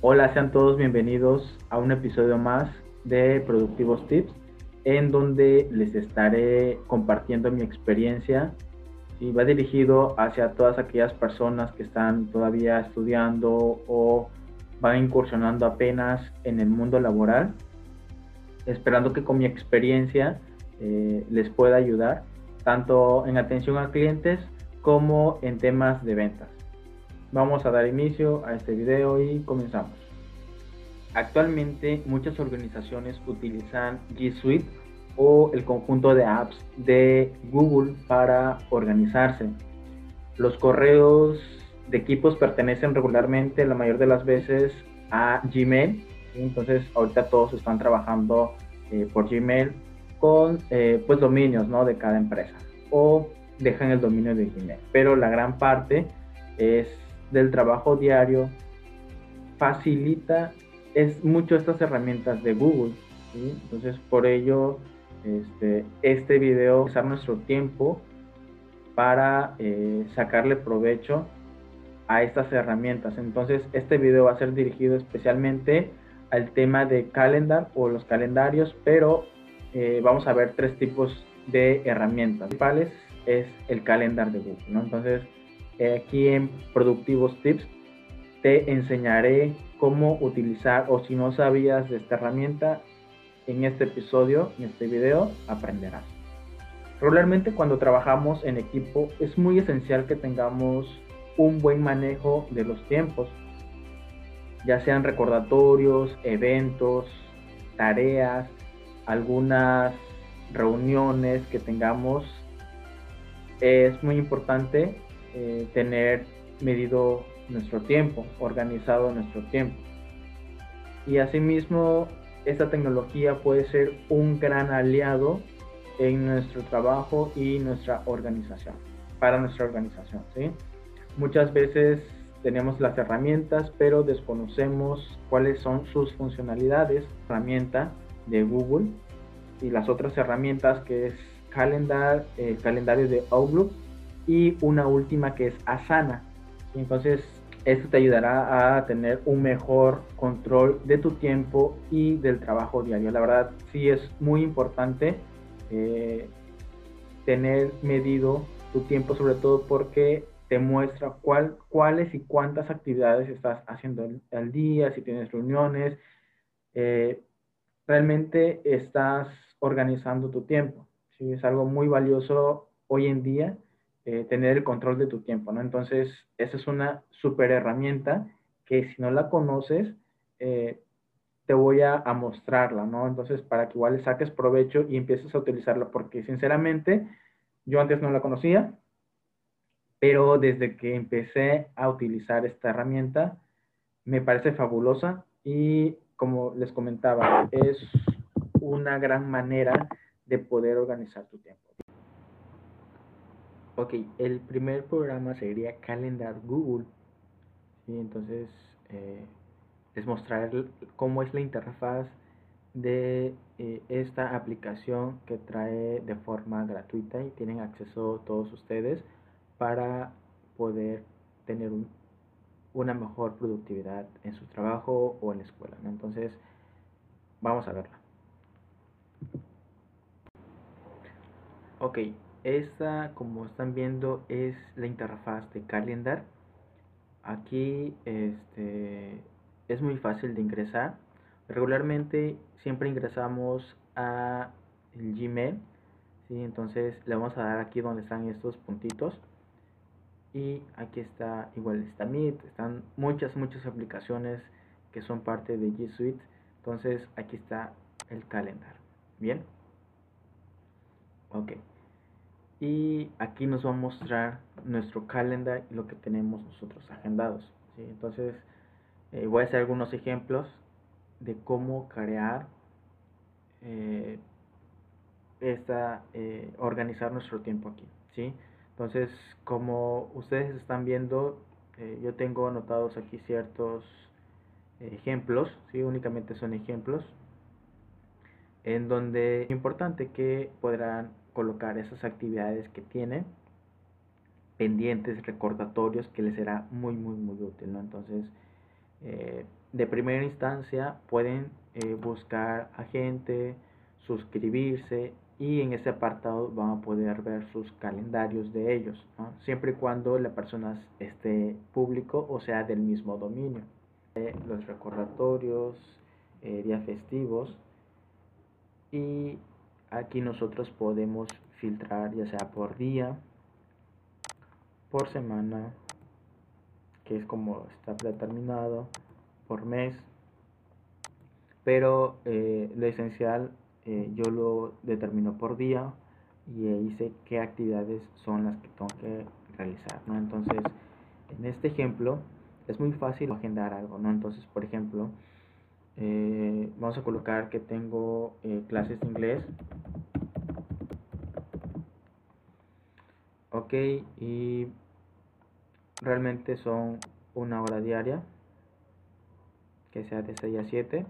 Hola, sean todos bienvenidos a un episodio más de Productivos Tips, en donde les estaré compartiendo mi experiencia y va dirigido hacia todas aquellas personas que están todavía estudiando o van incursionando apenas en el mundo laboral, esperando que con mi experiencia eh, les pueda ayudar tanto en atención a clientes como en temas de ventas. Vamos a dar inicio a este video y comenzamos. Actualmente muchas organizaciones utilizan G Suite o el conjunto de apps de Google para organizarse. Los correos de equipos pertenecen regularmente la mayor de las veces a Gmail. Entonces ahorita todos están trabajando eh, por Gmail con eh, pues dominios ¿no? de cada empresa o dejan el dominio de Gmail. Pero la gran parte es del trabajo diario, facilita es mucho estas herramientas de Google. Entonces, por ello, este, este video, usar nuestro tiempo para eh, sacarle provecho a estas herramientas. Entonces, este video va a ser dirigido especialmente al tema de calendar o los calendarios, pero eh, vamos a ver tres tipos de herramientas. Principales es el calendar de Google. Entonces, aquí en Productivos Tips te enseñaré cómo utilizar o si no sabías de esta herramienta, en este episodio, en este video, aprenderás. Regularmente cuando trabajamos en equipo es muy esencial que tengamos un buen manejo de los tiempos, ya sean recordatorios, eventos, tareas, algunas reuniones que tengamos. Es muy importante eh, tener medido nuestro tiempo, organizado nuestro tiempo. Y asimismo, esta tecnología puede ser un gran aliado en nuestro trabajo y nuestra organización, para nuestra organización. ¿sí? Muchas veces tenemos las herramientas, pero desconocemos cuáles son sus funcionalidades. Herramienta de Google y las otras herramientas que es el calendario de Outlook y una última que es Asana. Entonces, esto te ayudará a tener un mejor control de tu tiempo y del trabajo diario. La verdad, sí es muy importante eh, tener medido tu tiempo, sobre todo porque te muestra cuál, cuáles y cuántas actividades estás haciendo al, día, si tienes reuniones. Eh, realmente estás organizando tu tiempo. Es algo muy valioso hoy en día eh, tener el control de tu tiempo, ¿no? Entonces, esa es una super herramienta que si no la conoces, eh, te voy a, mostrarla, ¿no? Entonces, para que igual le saques provecho y empieces a utilizarla, porque sinceramente, yo antes no la conocía, pero desde que empecé a utilizar esta herramienta, me parece fabulosa y como les comentaba, es una gran manera de poder organizar tu tiempo. Ok, el primer programa sería Calendar Google. ¿sí? Entonces, eh, les mostraré cómo es la interfaz de eh, esta aplicación que trae de forma gratuita y tienen acceso todos ustedes para poder tener una mejor productividad en su trabajo o en la escuela. Entonces, vamos a verla. Ok, esta, como están viendo, es la interfaz de Calendar. Aquí este, es muy fácil de ingresar. Regularmente siempre ingresamos a Gmail. ¿sí? Entonces le vamos a dar aquí donde están estos puntitos. Y aquí está, igual está Meet, están muchas, muchas aplicaciones que son parte de G Suite. Entonces aquí está el calendar. Bien. Ok y aquí nos va a mostrar nuestro calendar y lo que tenemos nosotros agendados. Entonces eh, voy a hacer algunos ejemplos de cómo crear eh, esta, eh, organizar nuestro tiempo aquí. ¿sí? Entonces como ustedes están viendo, yo tengo anotados aquí ciertos ejemplos, ¿sí? únicamente son ejemplos, en donde es importante que podrán colocar esas actividades que tienen pendientes, recordatorios, que les será muy, muy, muy útil, ¿no? Entonces, eh, de primera instancia pueden eh, buscar a gente, suscribirse y en ese apartado van a poder ver sus calendarios de ellos, siempre y cuando la persona esté público o sea del mismo dominio. Eh, los recordatorios, días festivos y aquí nosotros podemos filtrar ya sea por día, por semana, que es como está determinado, por mes, pero eh, lo esencial eh, yo lo determino por día y ahí sé qué actividades son las que tengo que realizar, ¿no? Entonces, en este ejemplo es muy fácil agendar algo, ¿no? Entonces, por ejemplo, eh, vamos a colocar que tengo clases de inglés. Ok y realmente son una hora diaria que sea de 6 a 7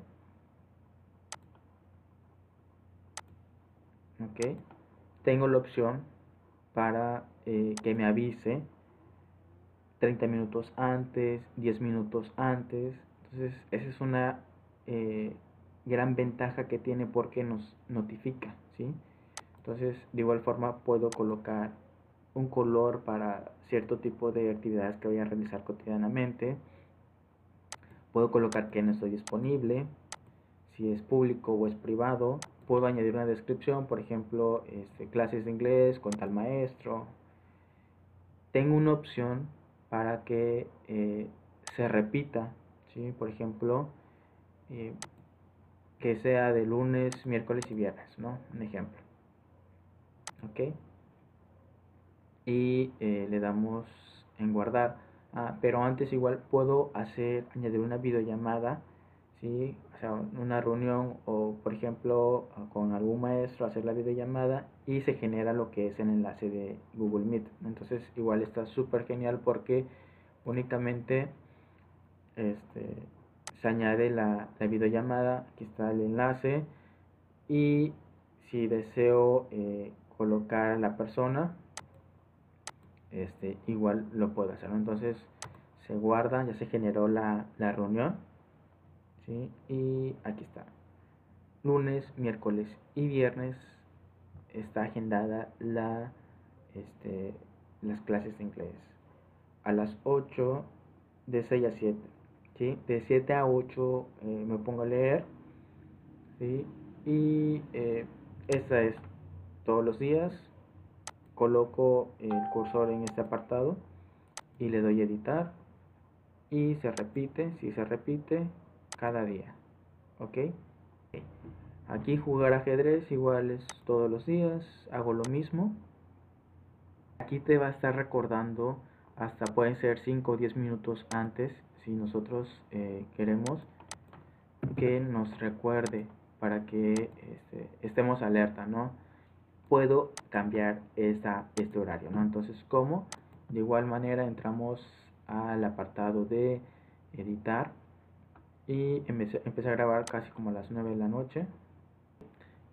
ok tengo la opción para eh, que me avise 30 minutos antes 10 minutos antes. Entonces esa es una eh, gran ventaja que tiene porque nos notifica ¿sí? entonces de igual forma puedo colocar un color para cierto tipo de actividades que voy a realizar cotidianamente. Puedo colocar que no estoy disponible, si es público o es privado. Puedo añadir una descripción, por ejemplo, este, clases de inglés con tal maestro. Tengo una opción para que eh, se repita, ¿sí? por ejemplo, eh, que sea de lunes, miércoles y viernes, ¿no? Un ejemplo. ¿Ok? y eh, le damos en guardar. Ah, pero antes igual puedo hacer, añadir una videollamada, ¿sí? o sea, una reunión o por ejemplo con algún maestro hacer la videollamada y se genera lo que es el enlace de Google Meet. Entonces igual está súper genial porque únicamente este, se añade la, videollamada, aquí está el enlace y si deseo eh, colocar a la persona este, igual lo puedo hacer. Entonces se guarda, ya se generó la, reunión. ¿sí? Y aquí está. Lunes, miércoles y viernes está agendada la, este, las clases de inglés. A las 8 de 6 a 7. ¿Sí? De 7 a 8 eh, me pongo a leer. ¿sí? Y eh, esta es todos los días coloco el cursor en este apartado y le doy editar y se repite, si se repite cada día, ok. Aquí jugar ajedrez igual es todos los días, hago lo mismo. Aquí te va a estar recordando hasta pueden ser 5 o 10 minutos antes si nosotros eh, queremos que nos recuerde para que este, estemos alerta, ¿no? puedo cambiar esta, este horario, ¿no? Entonces, ¿cómo? De igual manera entramos al apartado de editar y empecé, a grabar casi como a las 9 de la noche.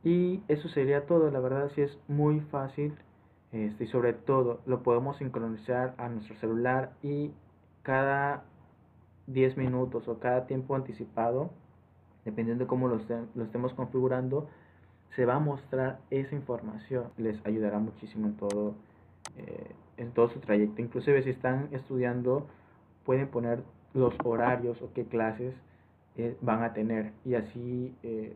Y eso sería todo, la verdad sí es muy fácil este, y sobre todo lo podemos sincronizar a nuestro celular y cada 10 minutos o cada tiempo anticipado, dependiendo de cómo lo, lo estemos configurando, se va a mostrar esa información. Les ayudará muchísimo en todo, eh, en todo su trayecto. Inclusive si están estudiando, pueden poner los horarios o qué clases eh, van a tener. Y así, eh,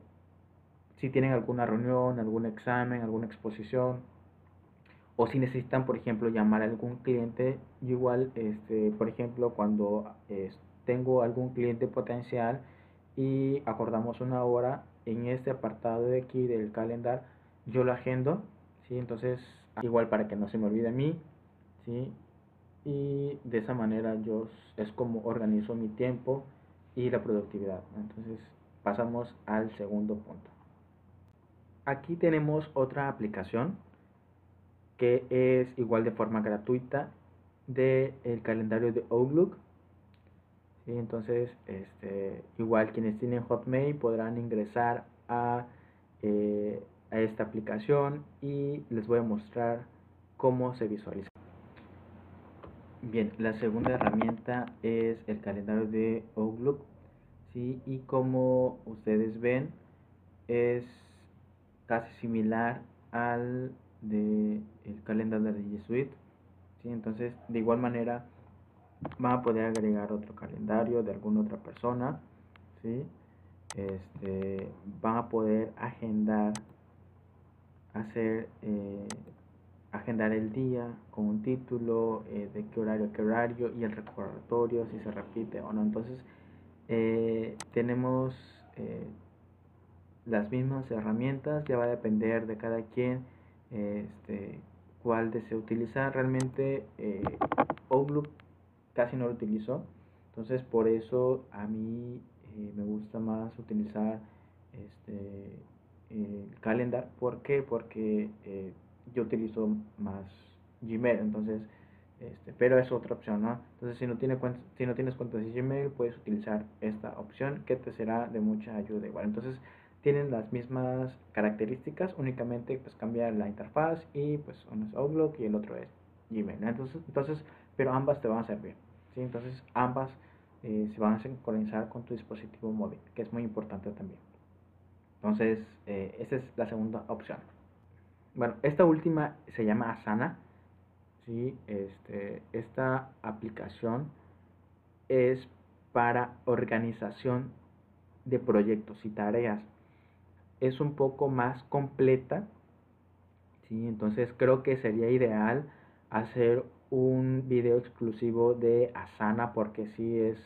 si tienen alguna reunión, algún examen, alguna exposición, o si necesitan, por ejemplo, llamar a algún cliente, igual, este, por ejemplo, cuando tengo algún cliente potencial y acordamos una hora, en este apartado de aquí del calendar yo lo agendo, ¿sí? Entonces, igual para que no se me olvide a mí, ¿sí? Y de esa manera yo es como organizo mi tiempo y la productividad. Entonces, pasamos al segundo punto. Aquí tenemos otra aplicación que es igual de forma gratuita del el calendario de Outlook entonces, este, igual quienes tienen Hotmail podrán ingresar a, eh, a esta aplicación y les voy a mostrar cómo se visualiza. Bien, la segunda herramienta es el calendario de Outlook. ¿sí? Y como ustedes ven, es casi similar al de el calendario de G Suite. ¿sí? Entonces, de igual manera, van a poder agregar otro calendario de alguna otra persona. ¿sí? Este, van a poder agendar, hacer eh, agendar el día con un título, eh, de qué horario, qué horario y el recordatorio, si se repite o no. Entonces, eh, tenemos las mismas herramientas, ya va a depender de cada quien este, cuál desea utilizar. Realmente, Outlook casi no lo utilizo, entonces por eso a mí me gusta más utilizar este, calendar. ¿Por qué? Porque yo utilizo más Gmail, entonces, este, pero es otra opción, ¿no? Entonces, si no, tiene si no tienes cuenta de Gmail, puedes utilizar esta opción que te será de mucha ayuda igual. Entonces, tienen las mismas características, únicamente pues cambia la interfaz y pues uno es Outlook y el otro es Gmail, Entonces, entonces, pero ambas te van a servir, ¿sí? Entonces, ambas eh, se van a sincronizar con tu dispositivo móvil, que es muy importante también. Entonces, eh, esa es la segunda opción. Bueno, esta última se llama Asana. ¿sí? Este, esta aplicación es para organización de proyectos y tareas. Es un poco más completa. ¿sí? Entonces creo que sería ideal hacer un video exclusivo de Asana porque sí es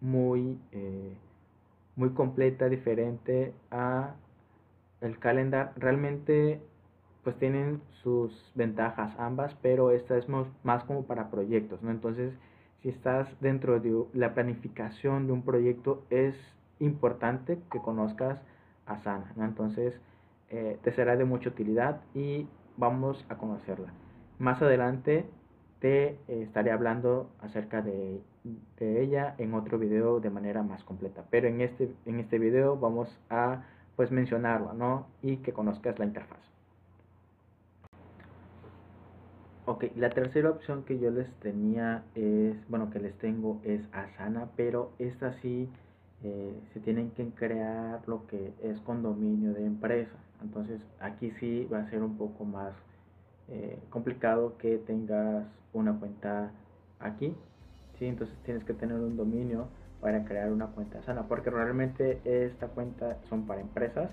muy, eh, muy completa, diferente a el calendar. Realmente pues tienen sus ventajas ambas, pero esta es más como para proyectos, ¿no? Entonces, si estás dentro de la planificación de un proyecto, es importante que conozcas Asana, ¿no? Entonces, eh, te será de mucha utilidad y vamos a conocerla. Más adelante te estaré hablando acerca de, de, ella en otro video de manera más completa, pero en este, en este video vamos a pues mencionarla, ¿no? Y que conozcas la interfaz. Ok, la tercera opción que yo les tenía es, bueno, que les tengo es Asana, pero esta sí eh, se tienen que crear lo que es condominio de empresa. Entonces aquí sí va a ser un poco más eh, complicado que tengas una cuenta aquí. ¿sí? Entonces tienes que tener un dominio para crear una cuenta Asana, porque realmente esta cuenta son para empresas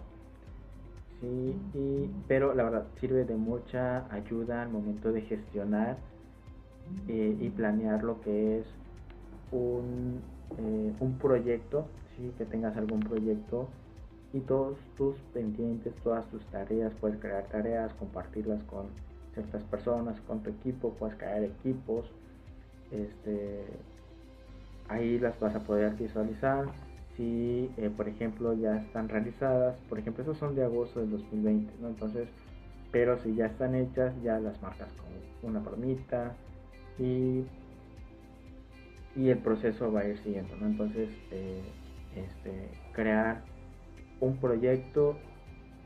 Sí, y, pero la verdad sirve de mucha ayuda al momento de gestionar eh, y planear lo que es un, eh, un proyecto, ¿sí? que tengas algún proyecto y todos tus pendientes, todas tus tareas, puedes crear tareas, compartirlas con ciertas personas, con tu equipo, puedes crear equipos, este, ahí las vas a poder visualizar si eh, por ejemplo ya están realizadas, por ejemplo esos son de agosto del 2020, ¿no? Entonces, pero si ya están hechas, ya las marcas con una palomita y, y el proceso va a ir siguiendo, ¿no? Entonces, eh, este, crear un proyecto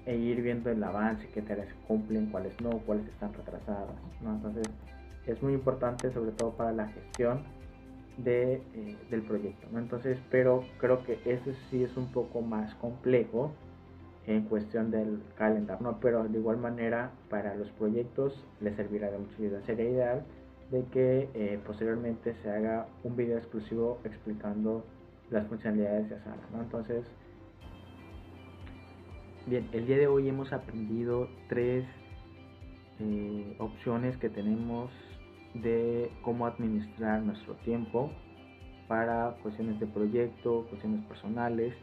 e ir viendo el avance, qué tareas cumplen, cuáles no, cuáles están retrasadas, ¿no? Entonces, es muy importante sobre todo para la gestión de, eh, del proyecto. ¿no? Entonces, pero creo que ese sí es un poco más complejo en cuestión del calendario, ¿no? pero de igual manera para los proyectos les servirá de mucha ayuda. Sería ideal de que eh, posteriormente se haga un video exclusivo explicando las funcionalidades de Asana. ¿no? Entonces, bien, el día de hoy hemos aprendido tres eh, opciones que tenemos de cómo administrar nuestro tiempo para cuestiones de proyecto, cuestiones personales,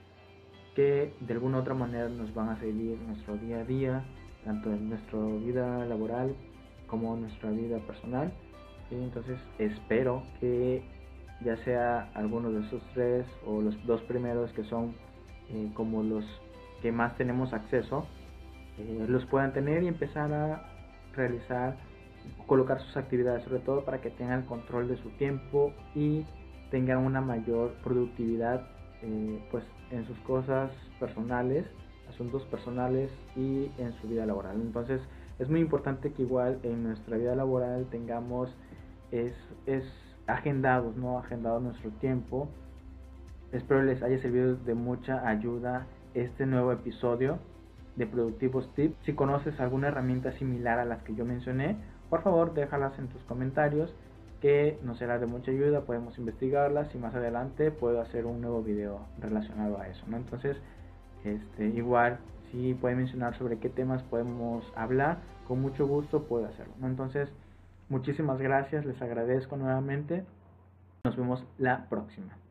que de alguna otra manera nos van a seguir nuestro día a día, tanto en nuestra vida laboral como en nuestra vida personal. Entonces espero que ya sea alguno de esos tres o los dos primeros que son eh, como los que más tenemos acceso, eh, los puedan tener y empezar a realizar colocar sus actividades, sobre todo para que tengan control de su tiempo y tengan una mayor productividad eh, pues en sus cosas personales, asuntos personales y en su vida laboral. Entonces es muy importante que igual en nuestra vida laboral tengamos es, es agendados, ¿no? Agendado nuestro tiempo. Espero les haya servido de mucha ayuda este nuevo episodio de Productivos Tips. Si conoces alguna herramienta similar a las que yo mencioné, por favor déjalas en tus comentarios que nos será de mucha ayuda, podemos investigarlas y más adelante puedo hacer un nuevo video relacionado a eso. Entonces, este, igual, si pueden mencionar sobre qué temas podemos hablar, con mucho gusto puedo hacerlo. Entonces, muchísimas gracias, les agradezco nuevamente, nos vemos la próxima.